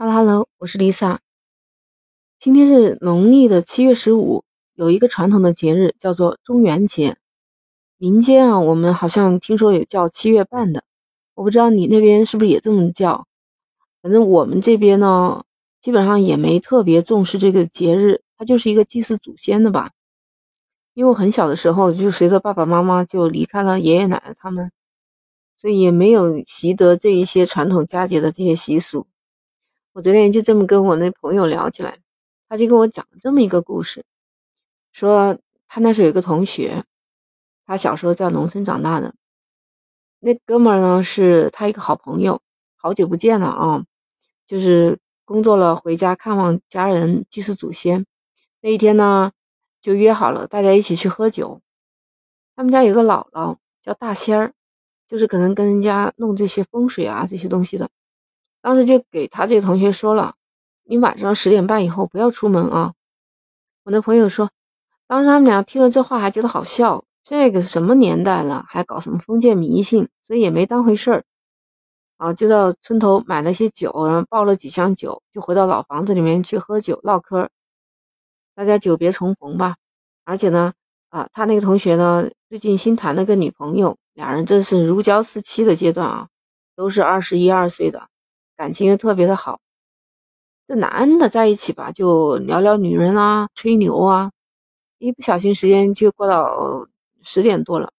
哈喽哈喽我是 Lisa。今天是农历的七月十五，有一个传统的节日叫做中元节。民间啊，我们好像听说有叫七月半的，我不知道你那边是不是也这么叫。反正我们这边呢，基本上也没特别重视这个节日，它就是一个祭祀祖先的吧。因为我很小的时候就随着爸爸妈妈就离开了爷爷奶奶他们，所以也没有习得这一些传统佳节的这些习俗。我昨天就这么跟我那朋友聊起来，他就跟我讲了这么一个故事，说他那时候有个同学，他小时候在农村长大的，那哥们儿呢是他一个好朋友，好久不见了啊，就是工作了回家看望家人祭祀祖先，那一天呢就约好了大家一起去喝酒，他们家有个姥姥叫大仙儿，就是可能跟人家弄这些风水啊这些东西的。当时就给他这个同学说了，你晚上十点半以后不要出门啊。我那朋友说，当时他们俩听了这话还觉得好笑，这个什么年代了，还搞什么封建迷信，所以也没当回事儿。啊，就到村头买了些酒，然后抱了几箱酒，就回到老房子里面去喝酒唠嗑。大家久别重逢吧。而且呢，啊，他那个同学呢，最近新谈了个女朋友，俩人这是如胶似漆的阶段啊，都是二十一二岁的。感情又特别的好，这男的在一起吧，就聊聊女人啊，吹牛啊，一不小心时间就过到十点多了。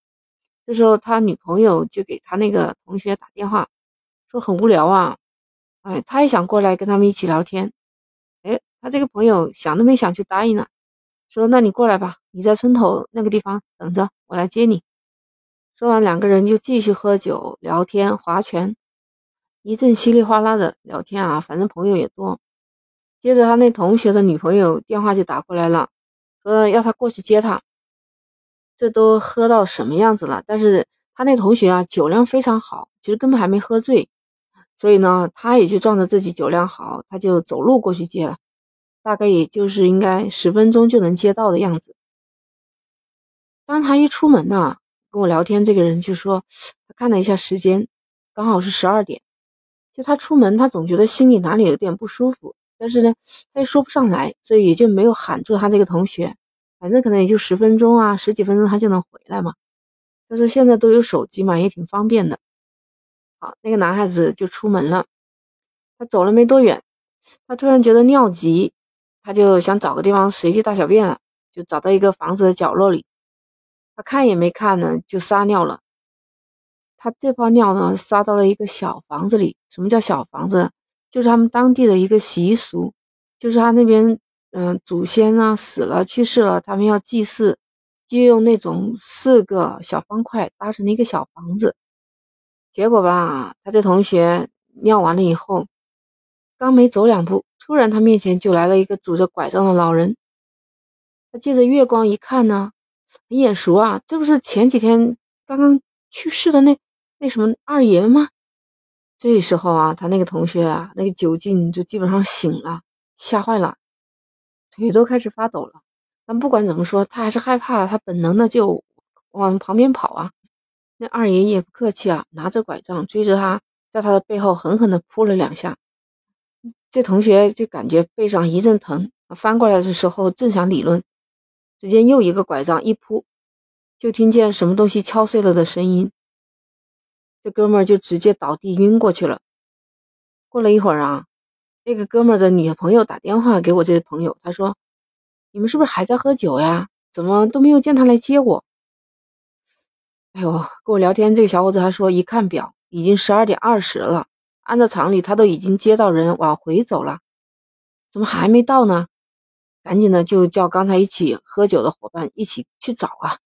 这时候他女朋友就给他那个同学打电话，说很无聊啊，哎，他也想过来跟他们一起聊天。哎，他这个朋友想都没想就答应了，说那你过来吧，你在村头那个地方等着，我来接你。说完，两个人就继续喝酒、聊天、划拳。一阵稀里哗啦的聊天啊，反正朋友也多。接着他那同学的女朋友电话就打过来了，说要他过去接他。这都喝到什么样子了？但是他那同学啊，酒量非常好，其实根本还没喝醉，所以呢，他也就仗着自己酒量好，他就走路过去接了。大概也就是应该十分钟就能接到的样子。当他一出门呢，跟我聊天这个人就说，他看了一下时间，刚好是十二点。就他出门，他总觉得心里哪里有点不舒服，但是呢，他又说不上来，所以也就没有喊住他这个同学。反正可能也就十分钟啊，十几分钟他就能回来嘛。他说现在都有手机嘛，也挺方便的。好，那个男孩子就出门了。他走了没多远，他突然觉得尿急，他就想找个地方随地大小便了，就找到一个房子的角落里，他看也没看呢，就撒尿了。他这泡尿呢，撒到了一个小房子里。什么叫小房子？就是他们当地的一个习俗，就是他那边，嗯，祖先呢死了去世了，他们要祭祀，就用那种四个小方块搭成了一个小房子。结果吧，他这同学尿完了以后，刚没走两步，突然他面前就来了一个拄着拐杖的老人。他借着月光一看呢，很眼熟啊，这不是前几天刚刚去世的那？那什么二爷吗？这时候啊，他那个同学啊，那个酒劲就基本上醒了，吓坏了，腿都开始发抖了。但不管怎么说，他还是害怕，他本能的就往旁边跑啊。那二爷也不客气啊，拿着拐杖追着他，在他的背后狠狠的扑了两下。这同学就感觉背上一阵疼，翻过来的时候正想理论，只见又一个拐杖一扑，就听见什么东西敲碎了的声音。这哥们儿就直接倒地晕过去了。过了一会儿啊，那个哥们儿的女朋友打电话给我这个朋友，他说：“你们是不是还在喝酒呀？怎么都没有见他来接我？”哎呦，跟我聊天这个小伙子还说，一看表已经十二点二十了，按照常理他都已经接到人往回走了，怎么还没到呢？赶紧的就叫刚才一起喝酒的伙伴一起去找啊！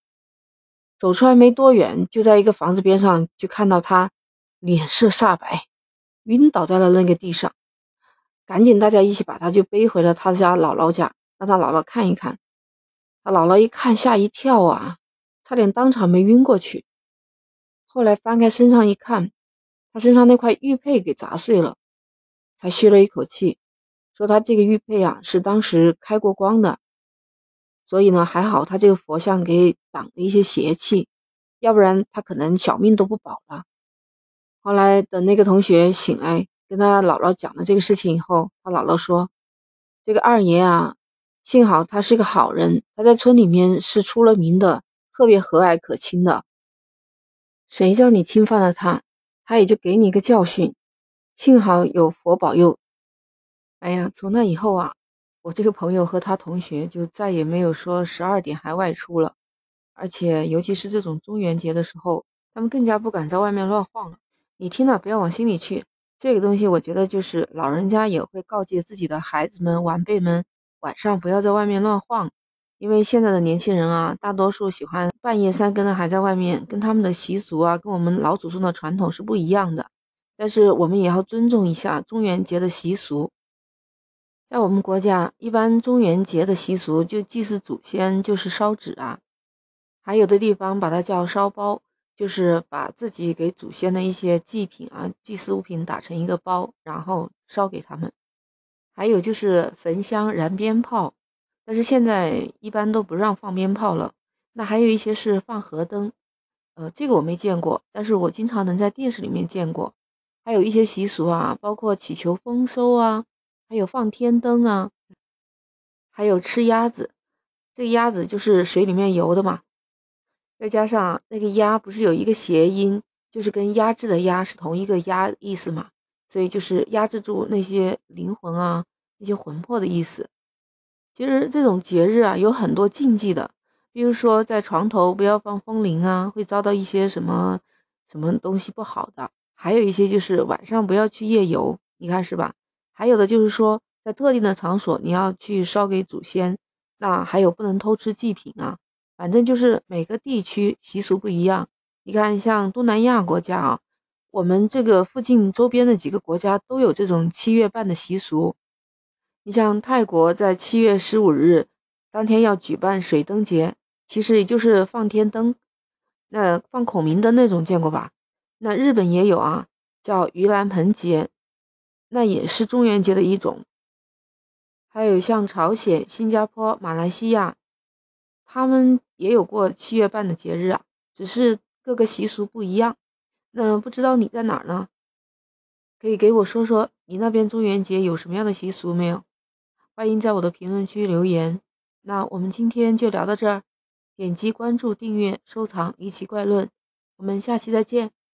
走出来没多远，就在一个房子边上，就看到他脸色煞白，晕倒在了那个地上。赶紧大家一起把他就背回了他家姥姥家，让他姥姥看一看。他姥姥一看吓一跳啊，差点当场没晕过去。后来翻开身上一看，他身上那块玉佩给砸碎了，才吁了一口气，说他这个玉佩啊是当时开过光的。所以呢，还好他这个佛像给挡了一些邪气，要不然他可能小命都不保了。后来等那个同学醒来，跟他姥姥讲了这个事情以后，他姥姥说：“这个二爷啊，幸好他是个好人，他在村里面是出了名的，特别和蔼可亲的。谁叫你侵犯了他，他也就给你一个教训。幸好有佛保佑。”哎呀，从那以后啊，我这个朋友和他同学就再也没有说十二点还外出了，而且尤其是这种中元节的时候，他们更加不敢在外面乱晃了。你听了不要往心里去。这个东西，我觉得就是老人家也会告诫自己的孩子们、晚辈们，晚上不要在外面乱晃，因为现在的年轻人啊，大多数喜欢半夜三更的还在外面，跟他们的习俗啊，跟我们老祖宗的传统是不一样的。但是我们也要尊重一下中元节的习俗。在我们国家，一般中元节的习俗就祭祀祖先，就是烧纸啊，还有的地方把它叫烧包。就是把自己给祖先的一些祭品啊、祭祀物品打成一个包，然后烧给他们。还有就是焚香、燃鞭炮，但是现在一般都不让放鞭炮了。那还有一些是放河灯，呃，这个我没见过，但是我经常能在电视里面见过。还有一些习俗啊，包括祈求丰收啊，还有放天灯啊，还有吃鸭子。这个鸭子就是水里面游的嘛。再加上那个鸭不是有一个谐音，就是跟压制的压是同一个压意思嘛，所以就是压制住那些灵魂啊，那些魂魄的意思。其实这种节日啊有很多禁忌的，比如说在床头不要放风铃啊，会遭到一些什么什么东西不好的。还有一些就是晚上不要去夜游，你看是吧？还有的就是说在特定的场所你要去烧给祖先，那还有不能偷吃祭品啊。反正就是每个地区习俗不一样。你看，像东南亚国家啊，我们这个附近周边的几个国家都有这种七月半的习俗。你像泰国在七月十五日当天要举办水灯节，其实也就是放天灯，那放孔明灯那种见过吧？那日本也有啊，叫盂兰盆节，那也是中元节的一种。还有像朝鲜、新加坡、马来西亚。他们也有过七月半的节日啊，只是各个习俗不一样。那不知道你在哪儿呢？可以给我说说你那边中元节有什么样的习俗没有？欢迎在我的评论区留言。那我们今天就聊到这儿，点击关注、订阅、收藏《离奇怪论》，我们下期再见。